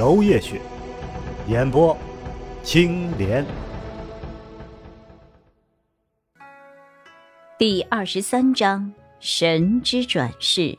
楼夜雪，演播青莲。第二十三章：神之转世。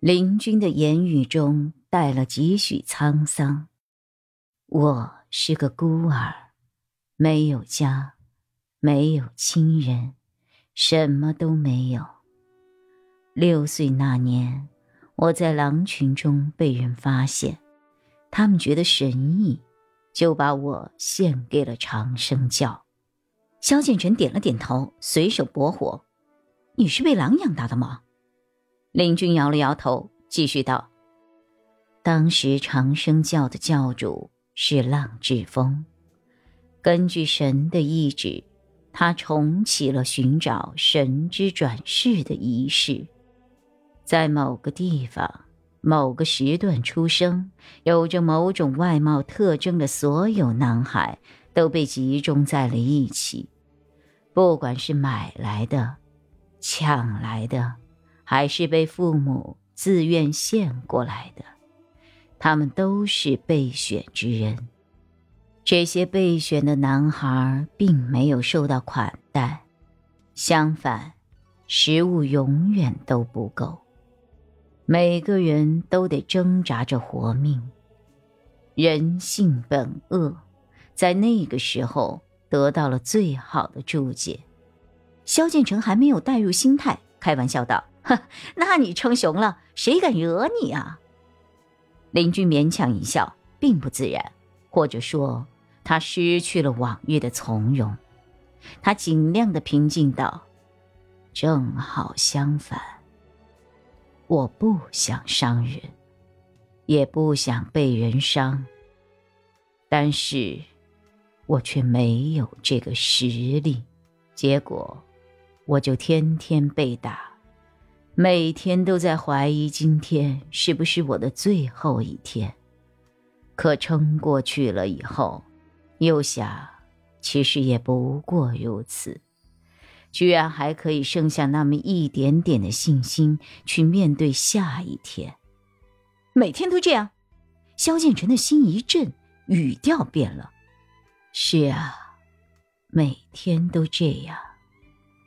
林君的言语中带了几许沧桑。我是个孤儿，没有家，没有亲人，什么都没有。六岁那年，我在狼群中被人发现，他们觉得神异，就把我献给了长生教。萧建成点了点头，随手拨火：“你是被狼养大的吗？”林君摇了摇头，继续道：“当时长生教的教主。”是浪志峰，根据神的意志，他重启了寻找神之转世的仪式。在某个地方、某个时段出生、有着某种外貌特征的所有男孩，都被集中在了一起。不管是买来的、抢来的，还是被父母自愿献过来的。他们都是备选之人，这些备选的男孩并没有受到款待，相反，食物永远都不够，每个人都得挣扎着活命。人性本恶，在那个时候得到了最好的注解。萧建成还没有带入心态，开玩笑道：“哼，那你称雄了，谁敢惹你啊？”林君勉强一笑，并不自然，或者说，他失去了往日的从容。他尽量的平静道：“正好相反，我不想伤人，也不想被人伤，但是，我却没有这个实力。结果，我就天天被打。”每天都在怀疑今天是不是我的最后一天，可撑过去了以后，又想，其实也不过如此，居然还可以剩下那么一点点的信心去面对下一天。每天都这样，萧建成的心一震，语调变了。是啊，每天都这样。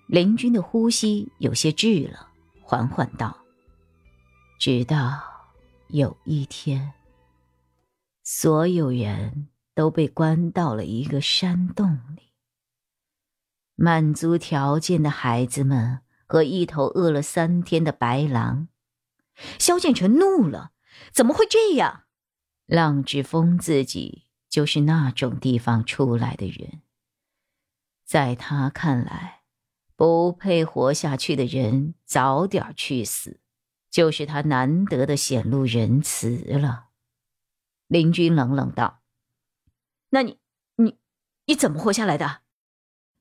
林军的呼吸有些滞了。缓缓道：“直到有一天，所有人都被关到了一个山洞里。满足条件的孩子们和一头饿了三天的白狼。”萧建成怒了：“怎么会这样？”浪之风自己就是那种地方出来的人，在他看来。不配活下去的人，早点去死，就是他难得的显露仁慈了。林君冷冷道：“那你、你、你怎么活下来的？”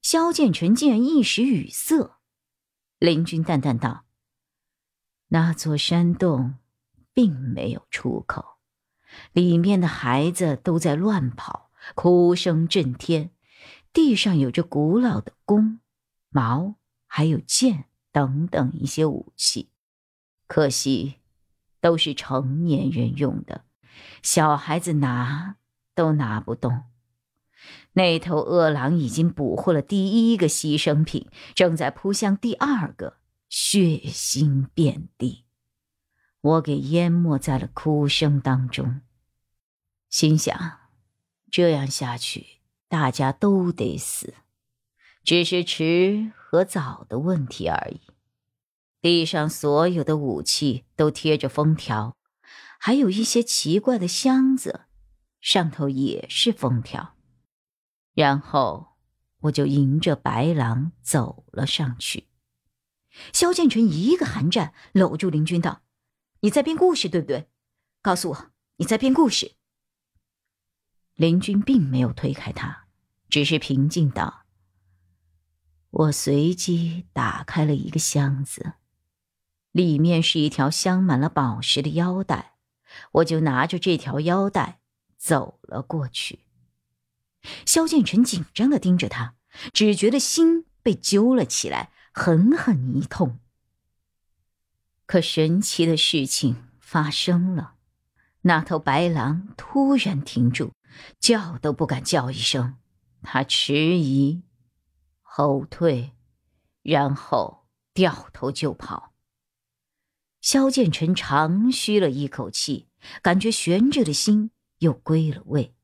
萧建成竟然一时语塞。林君淡淡道：“那座山洞并没有出口，里面的孩子都在乱跑，哭声震天，地上有着古老的弓。”矛还有剑等等一些武器，可惜都是成年人用的，小孩子拿都拿不动。那头恶狼已经捕获了第一个牺牲品，正在扑向第二个，血腥遍地。我给淹没在了哭声当中，心想：这样下去，大家都得死。只是迟和早的问题而已。地上所有的武器都贴着封条，还有一些奇怪的箱子，上头也是封条。然后我就迎着白狼走了上去。萧建成一个寒战，搂住林军道：“你在编故事对不对？告诉我，你在编故事。林君并没有推开他，只是平静道：“我随即打开了一个箱子，里面是一条镶满了宝石的腰带，我就拿着这条腰带走了过去。”萧建成紧张的盯着他，只觉得心被揪了起来，狠狠一痛。可神奇的事情发生了，那头白狼突然停住。叫都不敢叫一声，他迟疑、后退，然后掉头就跑。萧剑尘长吁了一口气，感觉悬着的心又归了位。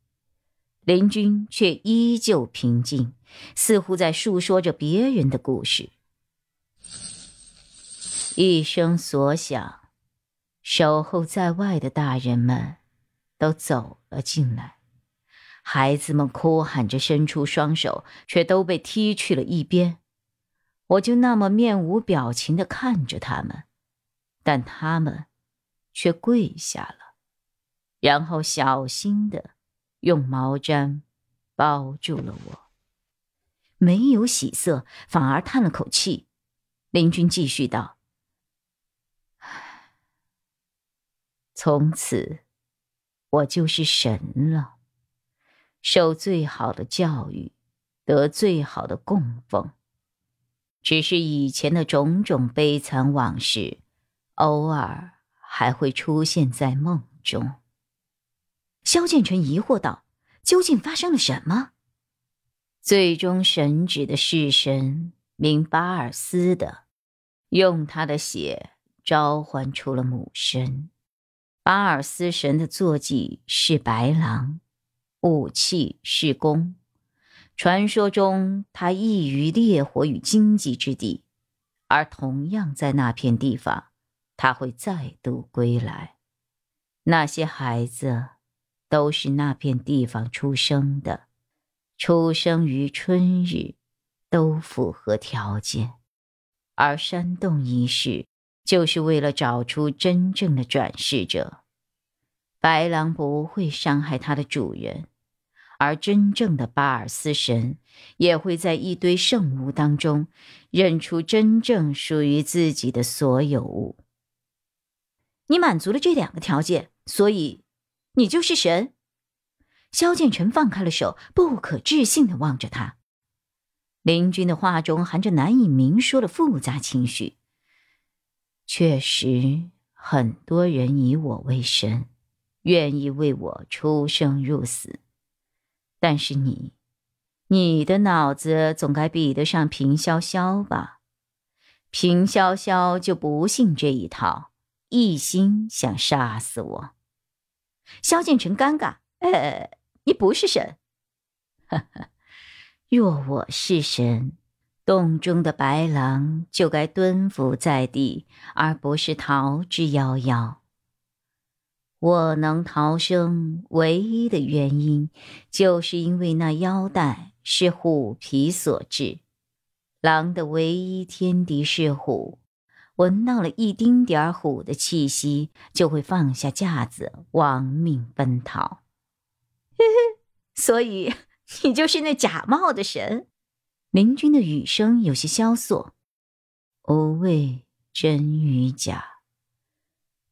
林君却依旧平静，似乎在述说着别人的故事。一声所响，守候在外的大人们都走了进来。孩子们哭喊着伸出双手，却都被踢去了一边。我就那么面无表情的看着他们，但他们却跪下了，然后小心的用毛毡包住了我。没有喜色，反而叹了口气。林君继续道：“从此，我就是神了。”受最好的教育，得最好的供奉。只是以前的种种悲惨往事，偶尔还会出现在梦中。萧建成疑惑道：“究竟发生了什么？”最终神旨的式神名巴尔斯的，用他的血召唤出了母神。巴尔斯神的坐骑是白狼。武器是弓，传说中他异于烈火与荆棘之地，而同样在那片地方，他会再度归来。那些孩子都是那片地方出生的，出生于春日，都符合条件。而山洞仪式就是为了找出真正的转世者。白狼不会伤害它的主人。而真正的巴尔斯神也会在一堆圣物当中认出真正属于自己的所有物。你满足了这两个条件，所以你就是神。萧剑尘放开了手，不可置信的望着他。林君的话中含着难以明说的复杂情绪。确实，很多人以我为神，愿意为我出生入死。但是你，你的脑子总该比得上平潇潇吧？平潇潇就不信这一套，一心想杀死我。萧敬腾尴尬，呃，你不是神。呵呵，若我是神，洞中的白狼就该蹲伏在地，而不是逃之夭夭。我能逃生，唯一的原因，就是因为那腰带是虎皮所制。狼的唯一天敌是虎，闻到了一丁点儿虎的气息，就会放下架子，亡命奔逃。嘿嘿，所以你就是那假冒的神。林君的语声有些萧索，无谓真与假。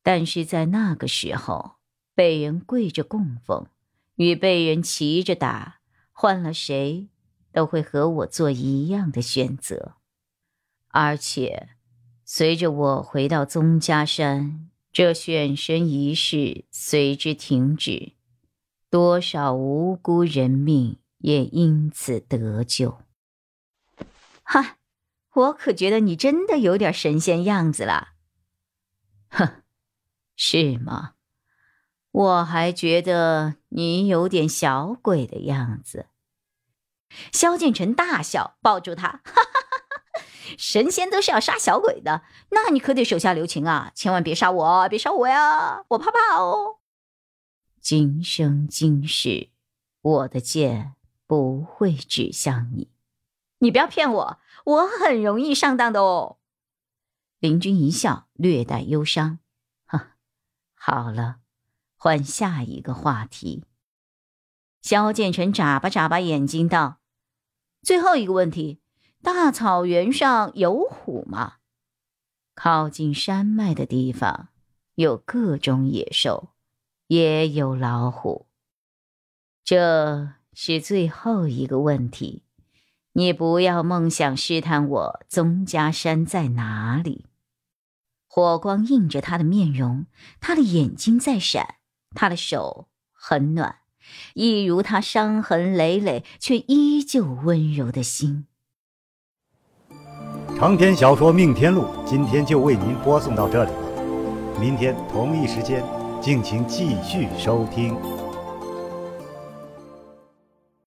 但是在那个时候，被人跪着供奉，与被人骑着打，换了谁，都会和我做一样的选择。而且，随着我回到宗家山，这选神仪式随之停止，多少无辜人命也因此得救。哈，我可觉得你真的有点神仙样子了。哼。是吗？我还觉得你有点小鬼的样子。萧敬腾大笑，抱住他，哈哈！神仙都是要杀小鬼的，那你可得手下留情啊，千万别杀我，别杀我呀，我怕怕哦。今生今世，我的剑不会指向你，你不要骗我，我很容易上当的哦。林君一笑，略带忧伤。好了，换下一个话题。萧建成眨巴眨巴眼睛道：“最后一个问题，大草原上有虎吗？靠近山脉的地方有各种野兽，也有老虎。这是最后一个问题，你不要梦想试探我宗家山在哪里。”火光映着他的面容，他的眼睛在闪，他的手很暖。一如他伤痕累累却依旧温柔的心。长篇小说《命天录》今天就为您播送到这里了，明天同一时间，敬请继续收听。